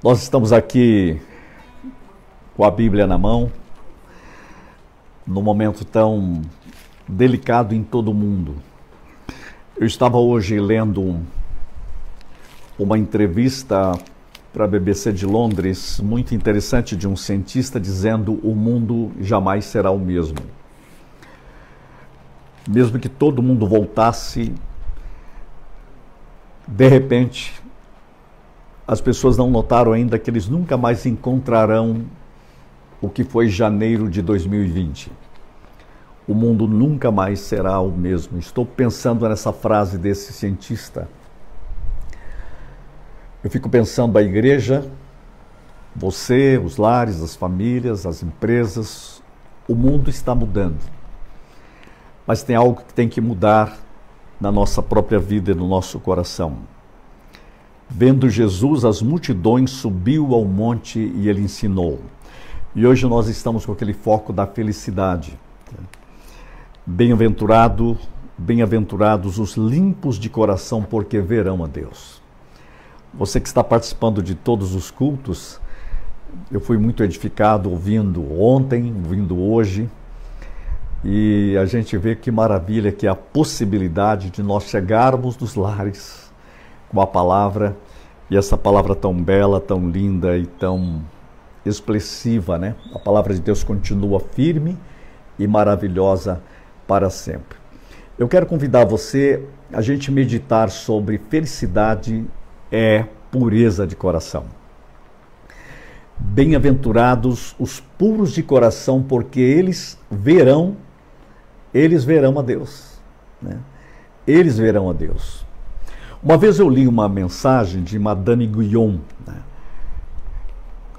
Nós estamos aqui com a Bíblia na mão, num momento tão delicado em todo o mundo. Eu estava hoje lendo uma entrevista para a BBC de Londres, muito interessante, de um cientista dizendo o mundo jamais será o mesmo. Mesmo que todo mundo voltasse, de repente as pessoas não notaram ainda que eles nunca mais encontrarão o que foi janeiro de 2020. O mundo nunca mais será o mesmo. Estou pensando nessa frase desse cientista. Eu fico pensando a igreja, você, os lares, as famílias, as empresas, o mundo está mudando. Mas tem algo que tem que mudar na nossa própria vida e no nosso coração. Vendo Jesus, as multidões subiu ao monte e ele ensinou. E hoje nós estamos com aquele foco da felicidade. Bem-aventurado, bem-aventurados os limpos de coração, porque verão a Deus. Você que está participando de todos os cultos, eu fui muito edificado ouvindo ontem, ouvindo hoje, e a gente vê que maravilha que é a possibilidade de nós chegarmos nos lares com a palavra e essa palavra tão bela, tão linda e tão expressiva, né? A palavra de Deus continua firme e maravilhosa para sempre. Eu quero convidar você a gente meditar sobre felicidade é pureza de coração. Bem-aventurados os puros de coração, porque eles verão, eles verão a Deus. Né? Eles verão a Deus. Uma vez eu li uma mensagem de Madame Guyon, né?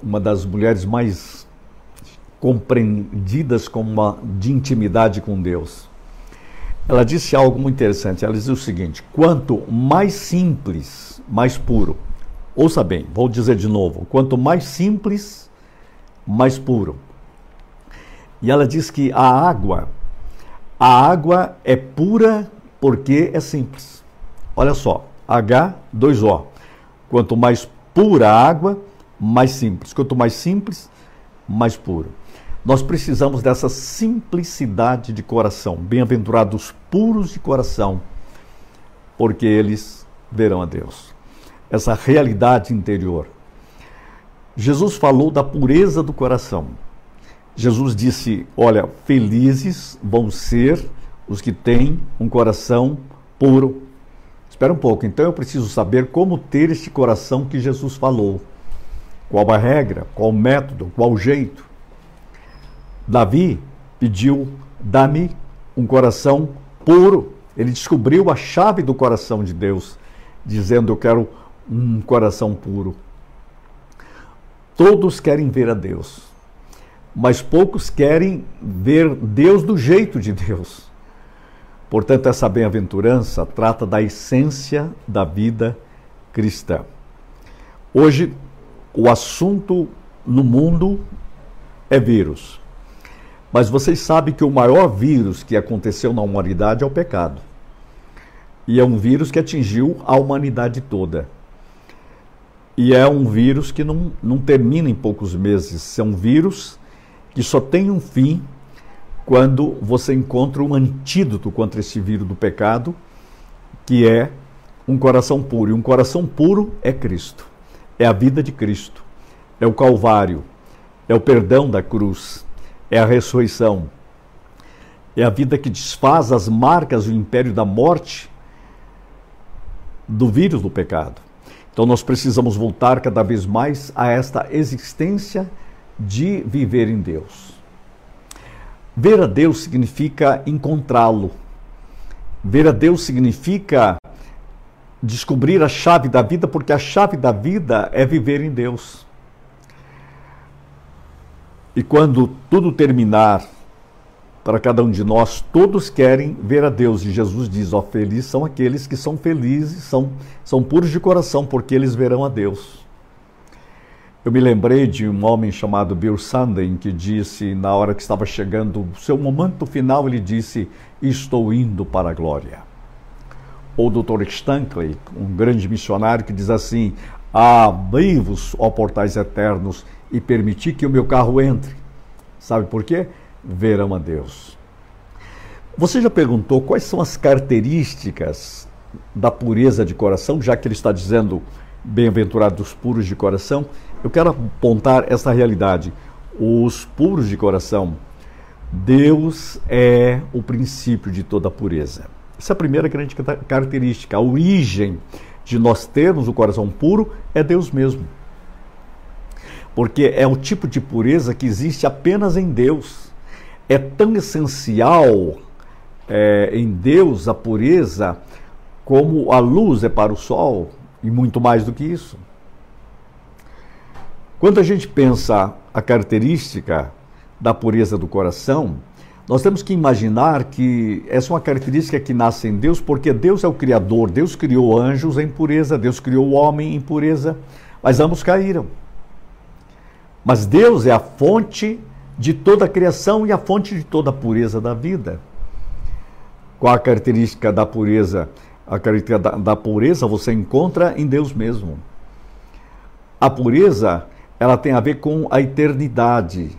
uma das mulheres mais compreendidas como uma, de intimidade com Deus. Ela disse algo muito interessante. Ela dizia o seguinte: quanto mais simples, mais puro. Ouça bem, vou dizer de novo: quanto mais simples, mais puro. E ela diz que a água, a água é pura porque é simples. Olha só, H2O. Quanto mais pura a água, mais simples. Quanto mais simples, mais puro. Nós precisamos dessa simplicidade de coração. Bem-aventurados puros de coração, porque eles verão a Deus. Essa realidade interior. Jesus falou da pureza do coração. Jesus disse: Olha, felizes vão ser os que têm um coração puro. Espera um pouco, então eu preciso saber como ter este coração que Jesus falou. Qual a regra, qual o método, qual o jeito. Davi pediu: dá-me um coração puro. Ele descobriu a chave do coração de Deus, dizendo: Eu quero um coração puro. Todos querem ver a Deus, mas poucos querem ver Deus do jeito de Deus. Portanto, essa bem-aventurança trata da essência da vida cristã. Hoje, o assunto no mundo é vírus. Mas vocês sabem que o maior vírus que aconteceu na humanidade é o pecado. E é um vírus que atingiu a humanidade toda. E é um vírus que não, não termina em poucos meses. É um vírus que só tem um fim quando você encontra um antídoto contra esse vírus do pecado, que é um coração puro. E um coração puro é Cristo, é a vida de Cristo, é o Calvário, é o perdão da cruz, é a ressurreição, é a vida que desfaz as marcas do império da morte do vírus do pecado. Então nós precisamos voltar cada vez mais a esta existência de viver em Deus. Ver a Deus significa encontrá-lo. Ver a Deus significa descobrir a chave da vida, porque a chave da vida é viver em Deus. E quando tudo terminar, para cada um de nós, todos querem ver a Deus. E Jesus diz: Ó, felizes são aqueles que são felizes, são, são puros de coração, porque eles verão a Deus. Eu me lembrei de um homem chamado Bill Sanden que disse, na hora que estava chegando o seu momento final, ele disse: Estou indo para a glória. Ou o Dr. Stankley, um grande missionário, que diz assim: Abri-vos, ó portais eternos, e permiti que o meu carro entre. Sabe por quê? Verão a Deus. Você já perguntou quais são as características da pureza de coração, já que ele está dizendo bem-aventurados puros de coração? Eu quero apontar essa realidade. Os puros de coração, Deus é o princípio de toda pureza. Essa é a primeira grande característica. A origem de nós termos o coração puro é Deus mesmo. Porque é o tipo de pureza que existe apenas em Deus. É tão essencial é, em Deus a pureza como a luz é para o sol, e muito mais do que isso. Quando a gente pensa a característica da pureza do coração, nós temos que imaginar que essa é uma característica que nasce em Deus, porque Deus é o Criador, Deus criou anjos em pureza, Deus criou o homem em pureza, mas ambos caíram. Mas Deus é a fonte de toda a criação e a fonte de toda a pureza da vida. Qual a característica da pureza? A característica da, da pureza você encontra em Deus mesmo. A pureza, ela tem a ver com a eternidade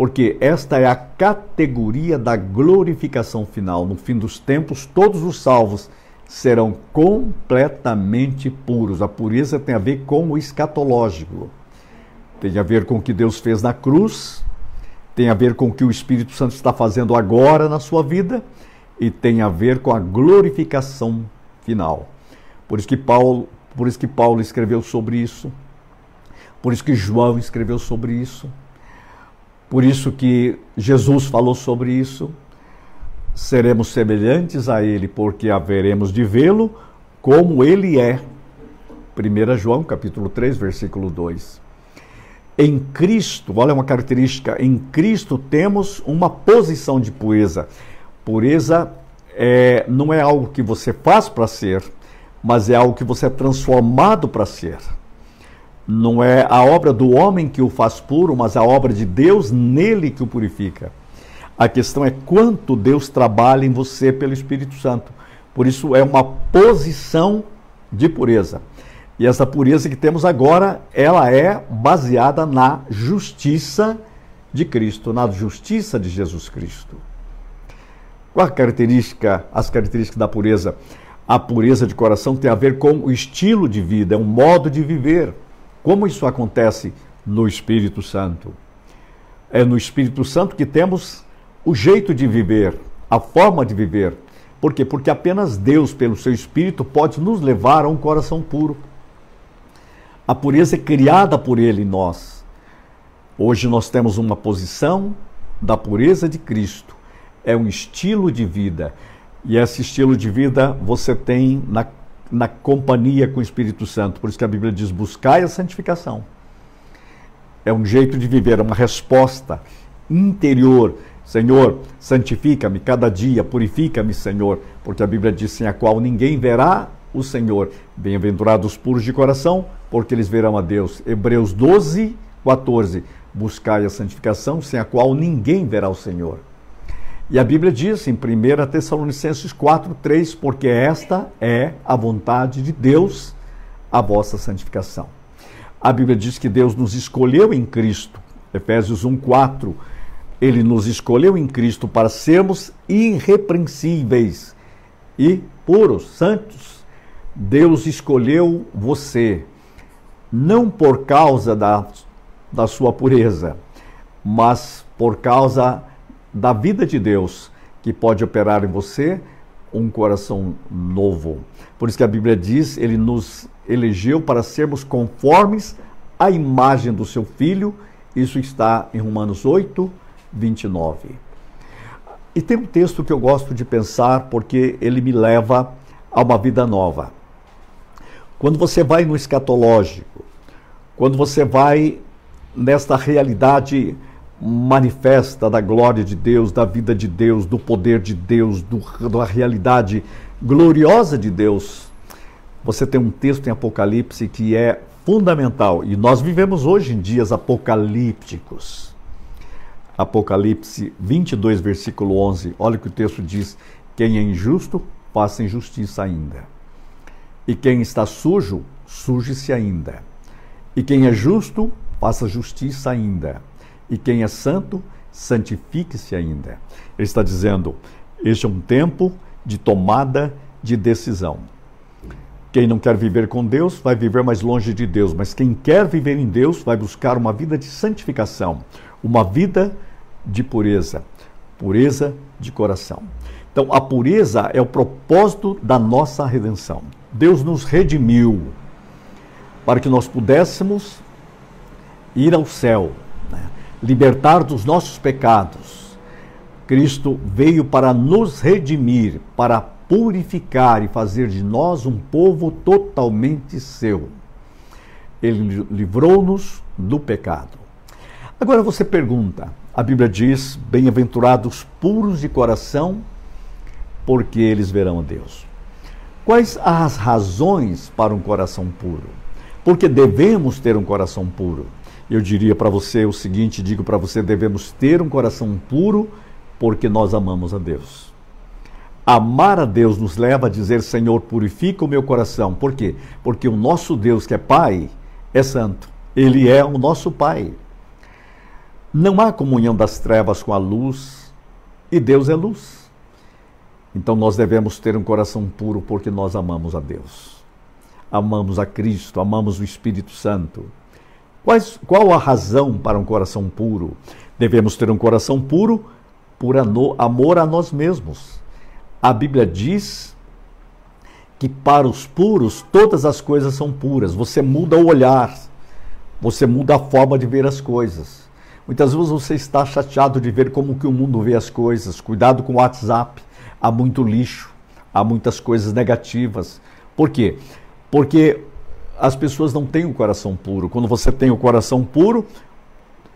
porque esta é a categoria da glorificação final. No fim dos tempos, todos os salvos serão completamente puros. A pureza tem a ver com o escatológico. Tem a ver com o que Deus fez na cruz, tem a ver com o que o Espírito Santo está fazendo agora na sua vida e tem a ver com a glorificação final. Por isso que Paulo, por isso que Paulo escreveu sobre isso. Por isso que João escreveu sobre isso. Por isso que Jesus falou sobre isso. Seremos semelhantes a ele, porque haveremos de vê-lo como ele é. 1 João capítulo 3, versículo 2. Em Cristo, olha uma característica, em Cristo temos uma posição de pureza. Pureza é, não é algo que você faz para ser, mas é algo que você é transformado para ser. Não é a obra do homem que o faz puro, mas a obra de Deus nele que o purifica. A questão é quanto Deus trabalha em você pelo Espírito Santo. Por isso é uma posição de pureza. E essa pureza que temos agora, ela é baseada na justiça de Cristo, na justiça de Jesus Cristo. Qual a característica, as características da pureza? A pureza de coração tem a ver com o estilo de vida, é um modo de viver. Como isso acontece no Espírito Santo? É no Espírito Santo que temos o jeito de viver, a forma de viver. Por quê? Porque apenas Deus, pelo seu Espírito, pode nos levar a um coração puro. A pureza é criada por Ele em nós. Hoje nós temos uma posição da pureza de Cristo. É um estilo de vida. E esse estilo de vida você tem na na companhia com o Espírito Santo. Por isso que a Bíblia diz: buscai a santificação. É um jeito de viver, é uma resposta interior. Senhor, santifica-me cada dia, purifica-me, Senhor, porque a Bíblia diz: sem a qual ninguém verá o Senhor. Bem-aventurados puros de coração, porque eles verão a Deus. Hebreus 12, 14. Buscai a santificação, sem a qual ninguém verá o Senhor. E a Bíblia diz em 1 Tessalonicenses 4, 3, porque esta é a vontade de Deus, a vossa santificação. A Bíblia diz que Deus nos escolheu em Cristo. Efésios 1, 4. Ele nos escolheu em Cristo para sermos irrepreensíveis e puros, santos. Deus escolheu você, não por causa da, da sua pureza, mas por causa da vida de Deus que pode operar em você um coração novo. Por isso que a Bíblia diz, ele nos elegeu para sermos conformes à imagem do seu filho. Isso está em Romanos 8, 29. E tem um texto que eu gosto de pensar porque ele me leva a uma vida nova. Quando você vai no escatológico, quando você vai nesta realidade manifesta da glória de Deus, da vida de Deus, do poder de Deus, do, da realidade gloriosa de Deus. Você tem um texto em Apocalipse que é fundamental e nós vivemos hoje em dias apocalípticos. Apocalipse 22, versículo 11. Olha o que o texto diz: Quem é injusto, faça injustiça ainda. E quem está sujo, suje-se ainda. E quem é justo, faça justiça ainda. E quem é santo, santifique-se ainda. Ele está dizendo: este é um tempo de tomada de decisão. Quem não quer viver com Deus vai viver mais longe de Deus, mas quem quer viver em Deus vai buscar uma vida de santificação, uma vida de pureza, pureza de coração. Então, a pureza é o propósito da nossa redenção. Deus nos redimiu para que nós pudéssemos ir ao céu? Libertar dos nossos pecados. Cristo veio para nos redimir, para purificar e fazer de nós um povo totalmente seu. Ele livrou-nos do pecado. Agora você pergunta: a Bíblia diz, bem-aventurados puros de coração, porque eles verão a Deus. Quais as razões para um coração puro? Porque devemos ter um coração puro. Eu diria para você o seguinte: digo para você, devemos ter um coração puro porque nós amamos a Deus. Amar a Deus nos leva a dizer: Senhor, purifica o meu coração. Por quê? Porque o nosso Deus, que é Pai, é santo. Ele é o nosso Pai. Não há comunhão das trevas com a luz e Deus é luz. Então nós devemos ter um coração puro porque nós amamos a Deus. Amamos a Cristo, amamos o Espírito Santo. Quais, qual a razão para um coração puro? Devemos ter um coração puro por amor a nós mesmos a Bíblia diz que para os puros todas as coisas são puras. Você muda o olhar, você muda a forma de ver as coisas. Muitas vezes você está chateado de ver como que o mundo vê as coisas. Cuidado com o WhatsApp. Há muito lixo, há muitas coisas negativas. Por quê? Porque as pessoas não têm o coração puro. Quando você tem o coração puro,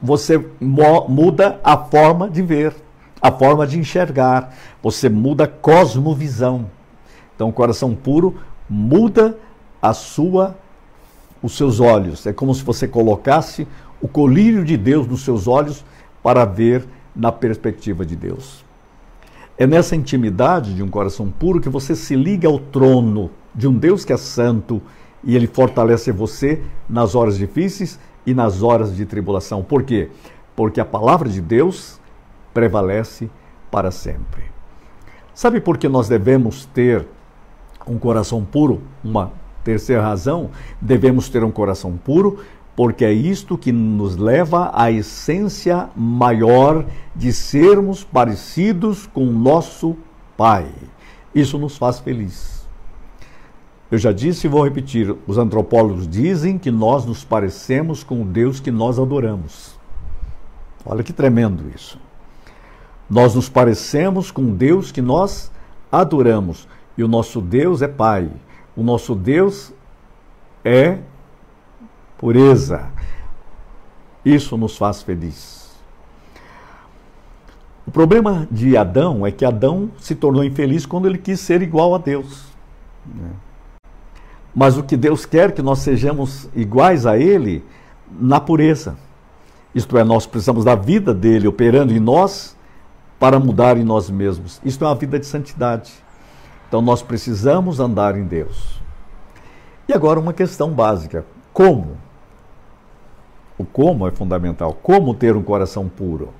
você muda a forma de ver a forma de enxergar, você muda a cosmovisão. Então, o coração puro muda a sua os seus olhos. É como se você colocasse o colírio de Deus nos seus olhos para ver na perspectiva de Deus. É nessa intimidade de um coração puro que você se liga ao trono de um Deus que é santo e ele fortalece você nas horas difíceis e nas horas de tribulação. Por quê? Porque a palavra de Deus prevalece para sempre. Sabe por que nós devemos ter um coração puro? Uma terceira razão, devemos ter um coração puro, porque é isto que nos leva à essência maior de sermos parecidos com nosso Pai. Isso nos faz feliz. Eu já disse e vou repetir: os antropólogos dizem que nós nos parecemos com o Deus que nós adoramos. Olha que tremendo isso. Nós nos parecemos com Deus que nós adoramos. E o nosso Deus é Pai. O nosso Deus é pureza. Isso nos faz feliz. O problema de Adão é que Adão se tornou infeliz quando ele quis ser igual a Deus. Né? Mas o que Deus quer que nós sejamos iguais a Ele na pureza. Isto é, nós precisamos da vida dele operando em nós para mudar em nós mesmos. Isto é uma vida de santidade. Então nós precisamos andar em Deus. E agora uma questão básica: como? O como é fundamental. Como ter um coração puro?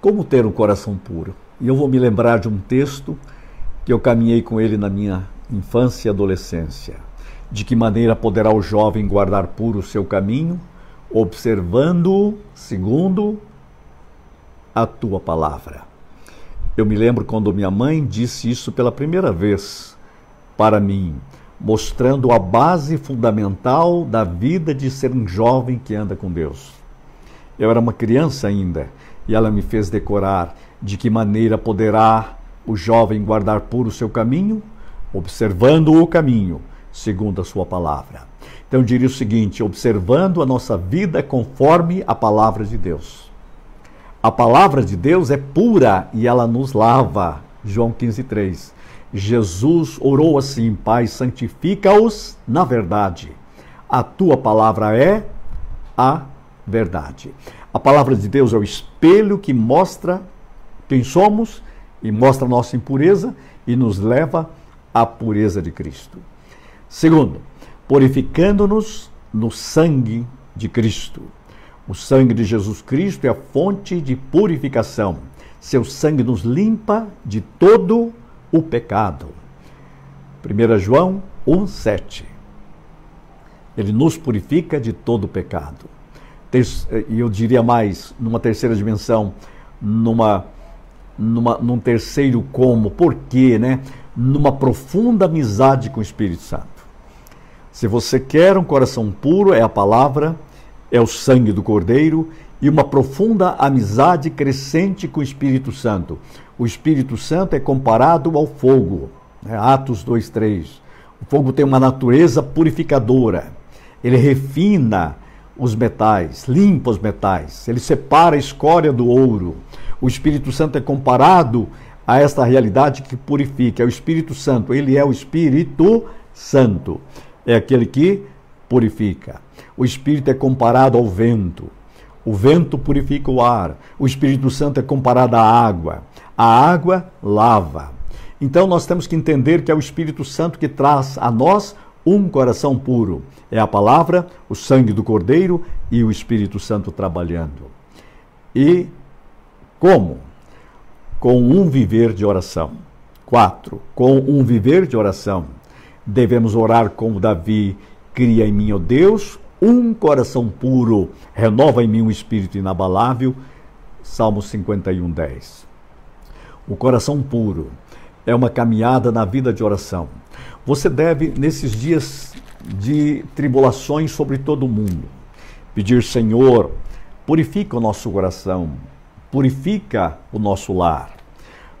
Como ter um coração puro? E eu vou me lembrar de um texto que eu caminhei com ele na minha infância e adolescência. De que maneira poderá o jovem guardar puro o seu caminho, observando segundo a tua palavra. Eu me lembro quando minha mãe disse isso pela primeira vez para mim, mostrando a base fundamental da vida de ser um jovem que anda com Deus. Eu era uma criança ainda e ela me fez decorar de que maneira poderá o jovem guardar puro o seu caminho, observando o caminho, segundo a sua palavra. Então eu diria o seguinte: observando a nossa vida conforme a palavra de Deus. A palavra de Deus é pura e ela nos lava. João 15:3. Jesus orou assim: Pai, santifica-os na verdade. A tua palavra é a verdade. A palavra de Deus é o espelho que mostra quem somos e mostra a nossa impureza e nos leva à pureza de Cristo. Segundo, purificando-nos no sangue de Cristo. O sangue de Jesus Cristo é a fonte de purificação. Seu sangue nos limpa de todo o pecado. 1 João 1,7. Ele nos purifica de todo o pecado. E eu diria mais, numa terceira dimensão, numa, numa, num terceiro como, por quê, né? Numa profunda amizade com o Espírito Santo. Se você quer um coração puro, é a palavra, é o sangue do Cordeiro e uma profunda amizade crescente com o Espírito Santo. O Espírito Santo é comparado ao fogo, né? Atos 2:3. O fogo tem uma natureza purificadora. Ele refina os metais, limpa os metais, ele separa a escória do ouro. O Espírito Santo é comparado a esta realidade que purifica. É o Espírito Santo, ele é o Espírito Santo. É aquele que purifica. O Espírito é comparado ao vento. O vento purifica o ar. O Espírito Santo é comparado à água. A água lava. Então nós temos que entender que é o Espírito Santo que traz a nós um coração puro. É a palavra, o sangue do Cordeiro e o Espírito Santo trabalhando. E como? Com um viver de oração. Quatro, com um viver de oração. Devemos orar como Davi, cria em mim, ó Deus, um coração puro, renova em mim um espírito inabalável. Salmo 51, 10. O coração puro é uma caminhada na vida de oração. Você deve, nesses dias de tribulações sobre todo o mundo, pedir, Senhor, purifica o nosso coração, purifica o nosso lar.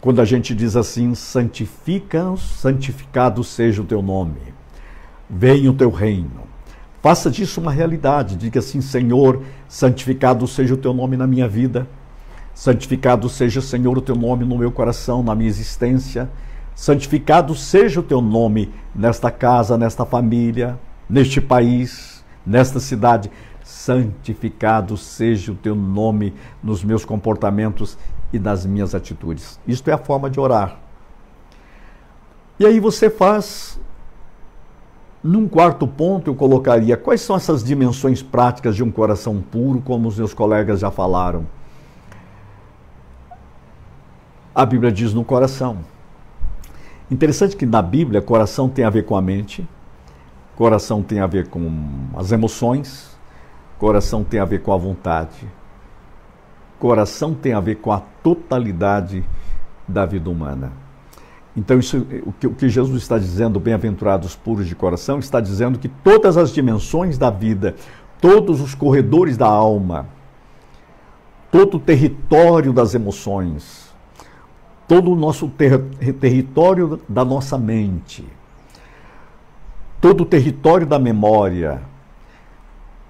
Quando a gente diz assim, santifica, santificado seja o teu nome, venha o teu reino. Faça disso uma realidade. Diga assim, Senhor, santificado seja o teu nome na minha vida. Santificado seja, Senhor, o teu nome no meu coração, na minha existência. Santificado seja o teu nome nesta casa, nesta família, neste país, nesta cidade. Santificado seja o teu nome nos meus comportamentos e nas minhas atitudes. Isto é a forma de orar. E aí você faz. Num quarto ponto, eu colocaria quais são essas dimensões práticas de um coração puro, como os meus colegas já falaram. A Bíblia diz no coração. Interessante que na Bíblia, coração tem a ver com a mente, coração tem a ver com as emoções, coração tem a ver com a vontade, coração tem a ver com a totalidade da vida humana. Então, isso, o, que, Jesus está dizendo, bem-aventurados puros de coração, está dizendo que todas as dimensões da vida, todos os corredores da alma, todo o território das emoções, todo o nosso ter território da nossa mente, todo o território da memória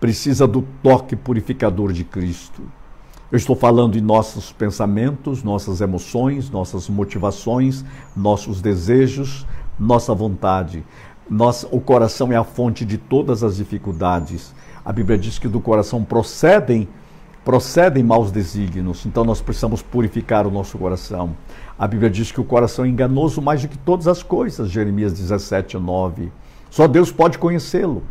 precisa do toque purificador de Cristo. Eu estou falando de nossos pensamentos, nossas emoções, nossas motivações, nossos desejos, nossa vontade. Nossa, o coração é a fonte de todas as dificuldades. A Bíblia diz que do coração procedem procedem maus desígnios, então nós precisamos purificar o nosso coração. A Bíblia diz que o coração é enganoso mais do que todas as coisas, Jeremias 17, 9. Só Deus pode conhecê-lo.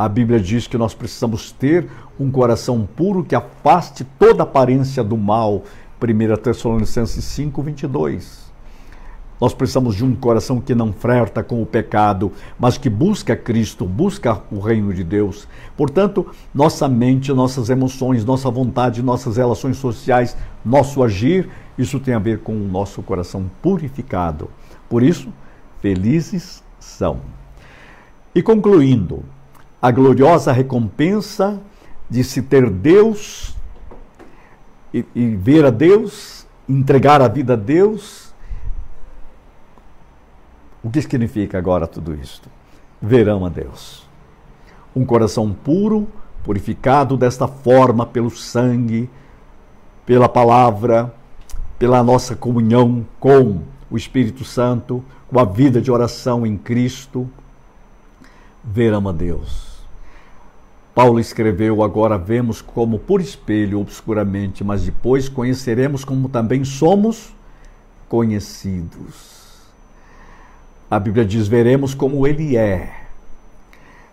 A Bíblia diz que nós precisamos ter um coração puro que afaste toda aparência do mal, 1 Tessalonicenses 5, 22. Nós precisamos de um coração que não flerta com o pecado, mas que busca Cristo, busca o reino de Deus. Portanto, nossa mente, nossas emoções, nossa vontade, nossas relações sociais, nosso agir, isso tem a ver com o nosso coração purificado. Por isso, felizes são. E concluindo, a gloriosa recompensa de se ter Deus e, e ver a Deus, entregar a vida a Deus o que significa agora tudo isto? Verão a Deus. Um coração puro, purificado desta forma pelo sangue, pela palavra, pela nossa comunhão com o Espírito Santo, com a vida de oração em Cristo, verão a Deus. Paulo escreveu: Agora vemos como por espelho, obscuramente, mas depois conheceremos como também somos conhecidos. A Bíblia diz: veremos como ele é.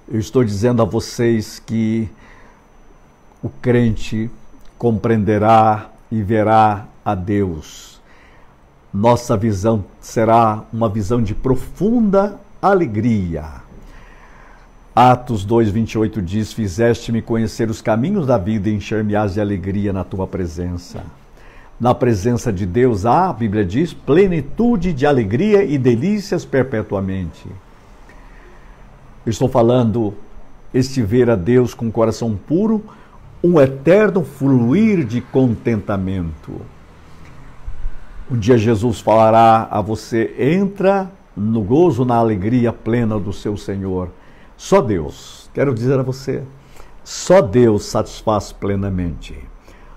Eu estou dizendo a vocês que o crente compreenderá e verá a Deus. Nossa visão será uma visão de profunda alegria. Atos 2:28 diz: Fizeste-me conhecer os caminhos da vida e encher-me-ás de alegria na tua presença. Na presença de Deus há, a Bíblia diz, plenitude de alegria e delícias perpetuamente. estou falando este ver a Deus com coração puro, um eterno fluir de contentamento. Um dia Jesus falará a você: entra no gozo, na alegria plena do seu Senhor. Só Deus, quero dizer a você, só Deus satisfaz plenamente.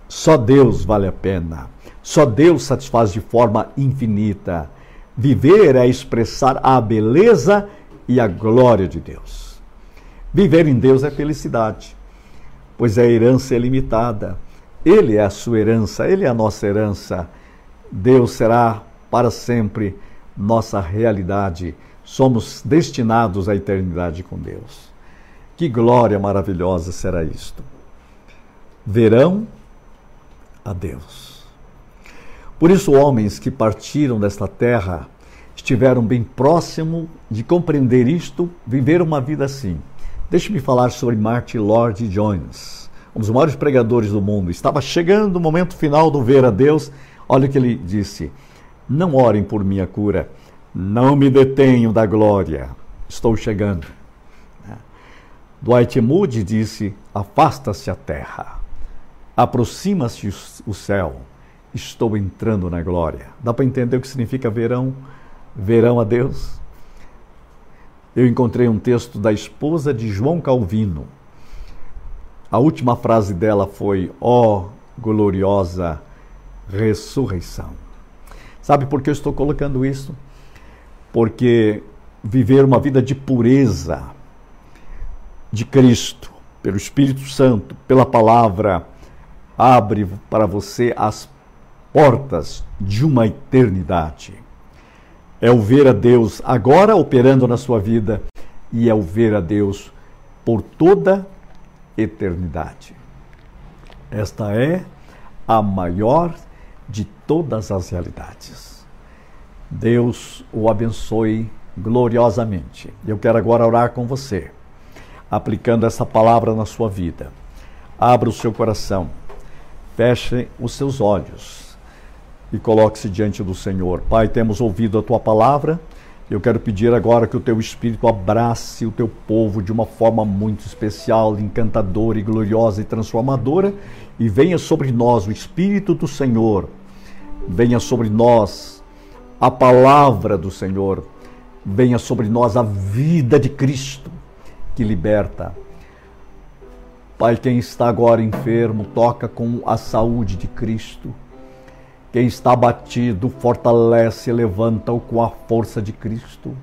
Só Deus vale a pena. Só Deus satisfaz de forma infinita. Viver é expressar a beleza e a glória de Deus. Viver em Deus é felicidade, pois a herança é limitada. Ele é a sua herança, ele é a nossa herança. Deus será para sempre nossa realidade. Somos destinados à eternidade com Deus. Que glória maravilhosa será isto. Verão a Deus. Por isso, homens que partiram desta terra estiveram bem próximo de compreender isto, viver uma vida assim. Deixe-me falar sobre Martin Lord Jones, um dos maiores pregadores do mundo. Estava chegando o momento final do ver a Deus. Olha o que ele disse: Não orem por minha cura, não me detenham da glória, estou chegando. Dwight Moody disse: Afasta-se a terra aproxima-se o céu, estou entrando na glória. Dá para entender o que significa verão? Verão a Deus? Eu encontrei um texto da esposa de João Calvino. A última frase dela foi: Ó oh, gloriosa ressurreição. Sabe por que eu estou colocando isso? Porque viver uma vida de pureza de Cristo, pelo Espírito Santo, pela palavra, abre para você as portas de uma eternidade. É o ver a Deus agora operando na sua vida e é o ver a Deus por toda eternidade. Esta é a maior de todas as realidades. Deus o abençoe gloriosamente. Eu quero agora orar com você, aplicando essa palavra na sua vida. Abra o seu coração Feche os seus olhos e coloque-se diante do Senhor. Pai, temos ouvido a tua palavra. Eu quero pedir agora que o teu Espírito abrace o teu povo de uma forma muito especial, encantadora e gloriosa e transformadora, e venha sobre nós o Espírito do Senhor, venha sobre nós a palavra do Senhor, venha sobre nós a vida de Cristo que liberta, Pai, quem está agora enfermo, toca com a saúde de Cristo. Quem está abatido, fortalece, levanta-o com a força de Cristo.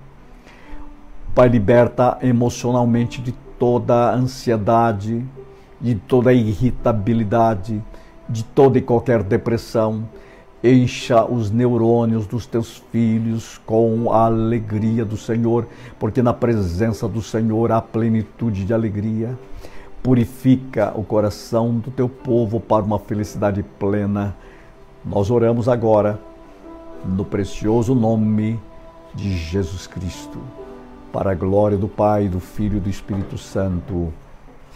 Pai, liberta emocionalmente de toda ansiedade, de toda irritabilidade, de toda e qualquer depressão. Encha os neurônios dos teus filhos com a alegria do Senhor, porque na presença do Senhor há plenitude de alegria purifica o coração do teu povo para uma felicidade plena. Nós oramos agora no precioso nome de Jesus Cristo, para a glória do Pai, do Filho e do Espírito Santo.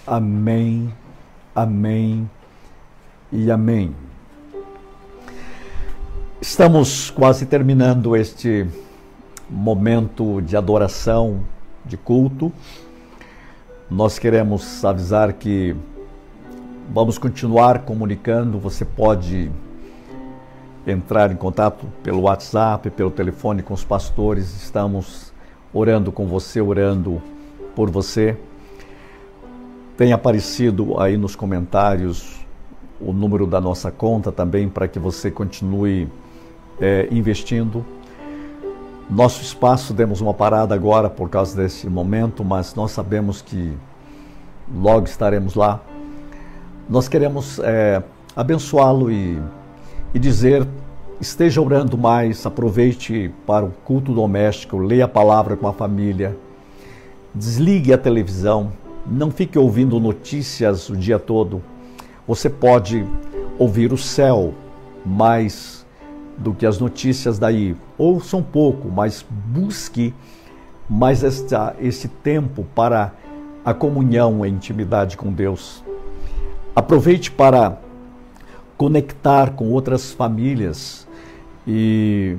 Amém, amém e amém. Estamos quase terminando este momento de adoração, de culto. Nós queremos avisar que vamos continuar comunicando. Você pode entrar em contato pelo WhatsApp, pelo telefone com os pastores. Estamos orando com você, orando por você. Tem aparecido aí nos comentários o número da nossa conta também para que você continue é, investindo nosso espaço demos uma parada agora por causa desse momento, mas nós sabemos que logo estaremos lá. Nós queremos é, abençoá-lo e, e dizer: esteja orando mais, aproveite para o culto doméstico, leia a palavra com a família. Desligue a televisão, não fique ouvindo notícias o dia todo. Você pode ouvir o céu mais do que as notícias daí. Ouça um pouco, mas busque mais esta, esse tempo para a comunhão e intimidade com Deus. Aproveite para conectar com outras famílias e,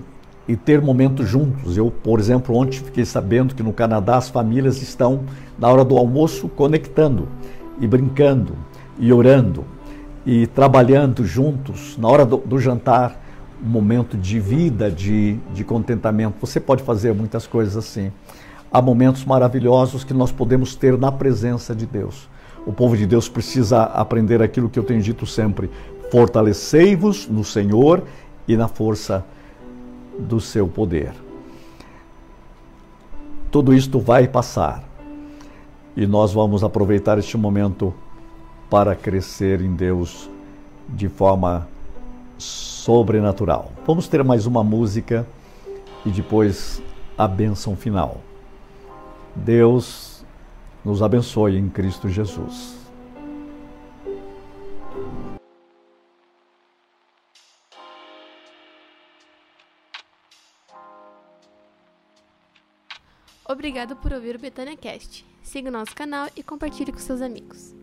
e ter momentos juntos. Eu, por exemplo, ontem fiquei sabendo que no Canadá as famílias estão, na hora do almoço, conectando e brincando e orando e trabalhando juntos. Na hora do, do jantar, momento de vida, de, de contentamento. Você pode fazer muitas coisas assim. Há momentos maravilhosos que nós podemos ter na presença de Deus. O povo de Deus precisa aprender aquilo que eu tenho dito sempre: Fortalecei-vos no Senhor e na força do seu poder. Tudo isto vai passar e nós vamos aproveitar este momento para crescer em Deus de forma sobrenatural. Vamos ter mais uma música e depois a bênção final. Deus nos abençoe em Cristo Jesus. Obrigado por ouvir o Betânia Cast. Siga o nosso canal e compartilhe com seus amigos.